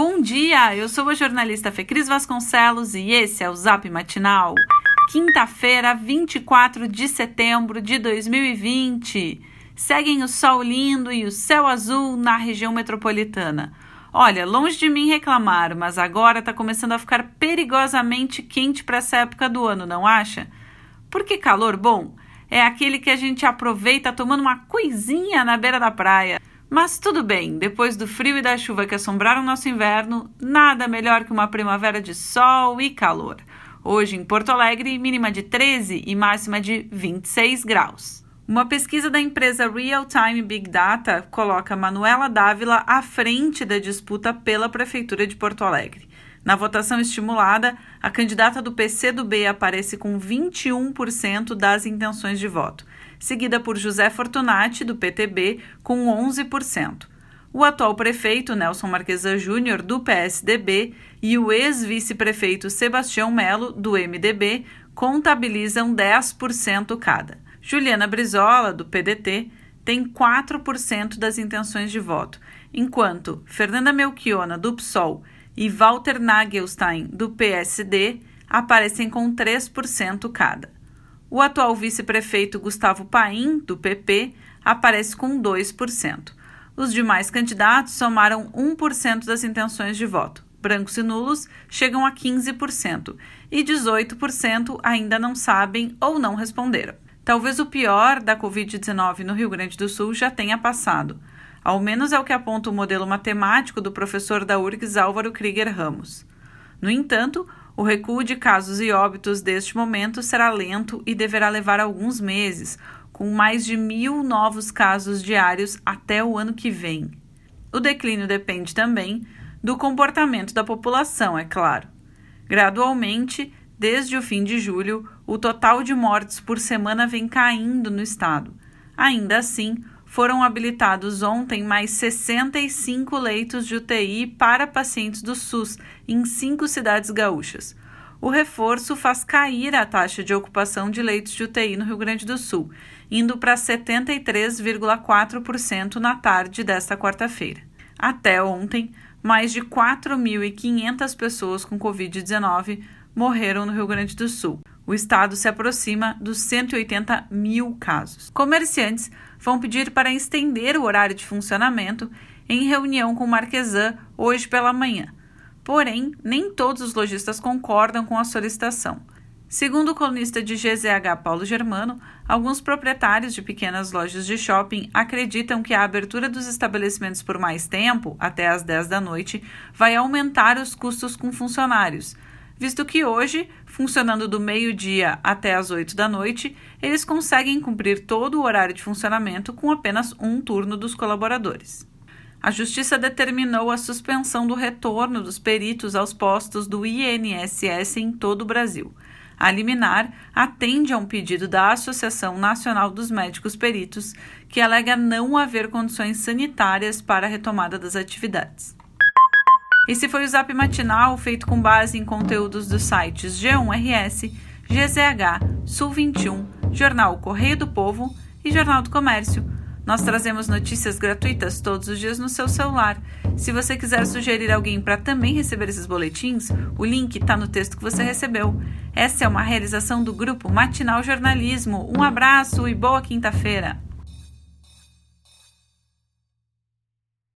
Bom dia, eu sou a jornalista Fecris Vasconcelos e esse é o Zap Matinal. Quinta-feira, 24 de setembro de 2020. Seguem o sol lindo e o céu azul na região metropolitana. Olha, longe de mim reclamar, mas agora está começando a ficar perigosamente quente para essa época do ano, não acha? Porque calor bom é aquele que a gente aproveita tomando uma coisinha na beira da praia. Mas tudo bem, depois do frio e da chuva que assombraram nosso inverno, nada melhor que uma primavera de sol e calor. Hoje em Porto Alegre, mínima de 13 e máxima de 26 graus. Uma pesquisa da empresa Real Time Big Data coloca Manuela Dávila à frente da disputa pela Prefeitura de Porto Alegre. Na votação estimulada, a candidata do PCdoB aparece com 21% das intenções de voto seguida por José Fortunati, do PTB, com 11%. O atual prefeito Nelson Marquesan Júnior, do PSDB, e o ex-vice-prefeito Sebastião Melo, do MDB, contabilizam 10% cada. Juliana Brizola, do PDT, tem 4% das intenções de voto, enquanto Fernanda Melchiona, do PSOL, e Walter Nagelstein, do PSD, aparecem com 3% cada. O atual vice-prefeito Gustavo Paim, do PP, aparece com 2%. Os demais candidatos somaram 1% das intenções de voto. Brancos e nulos chegam a 15% e 18% ainda não sabem ou não responderam. Talvez o pior da Covid-19 no Rio Grande do Sul já tenha passado. Ao menos é o que aponta o modelo matemático do professor da URGS Álvaro Krieger Ramos. No entanto, o recuo de casos e óbitos deste momento será lento e deverá levar alguns meses, com mais de mil novos casos diários até o ano que vem. O declínio depende também do comportamento da população, é claro. Gradualmente, desde o fim de julho, o total de mortes por semana vem caindo no estado. Ainda assim, foram habilitados ontem mais 65 leitos de UTI para pacientes do SUS em cinco cidades gaúchas. O reforço faz cair a taxa de ocupação de leitos de UTI no Rio Grande do Sul, indo para 73,4% na tarde desta quarta-feira. Até ontem, mais de 4.500 pessoas com Covid-19 morreram no Rio Grande do Sul. O estado se aproxima dos 180 mil casos. Comerciantes vão pedir para estender o horário de funcionamento em reunião com o Marquesan hoje pela manhã. Porém, nem todos os lojistas concordam com a solicitação. Segundo o colunista de GZH Paulo Germano, alguns proprietários de pequenas lojas de shopping acreditam que a abertura dos estabelecimentos por mais tempo, até às 10 da noite, vai aumentar os custos com funcionários, visto que hoje, funcionando do meio-dia até as 8 da noite, eles conseguem cumprir todo o horário de funcionamento com apenas um turno dos colaboradores. A Justiça determinou a suspensão do retorno dos peritos aos postos do INSS em todo o Brasil. A liminar atende a um pedido da Associação Nacional dos Médicos Peritos, que alega não haver condições sanitárias para a retomada das atividades. Esse foi o Zap Matinal, feito com base em conteúdos dos sites G1RS, GZH, Sul 21, Jornal Correio do Povo e Jornal do Comércio. Nós trazemos notícias gratuitas todos os dias no seu celular. Se você quiser sugerir alguém para também receber esses boletins, o link está no texto que você recebeu. Essa é uma realização do grupo Matinal Jornalismo. Um abraço e boa quinta-feira!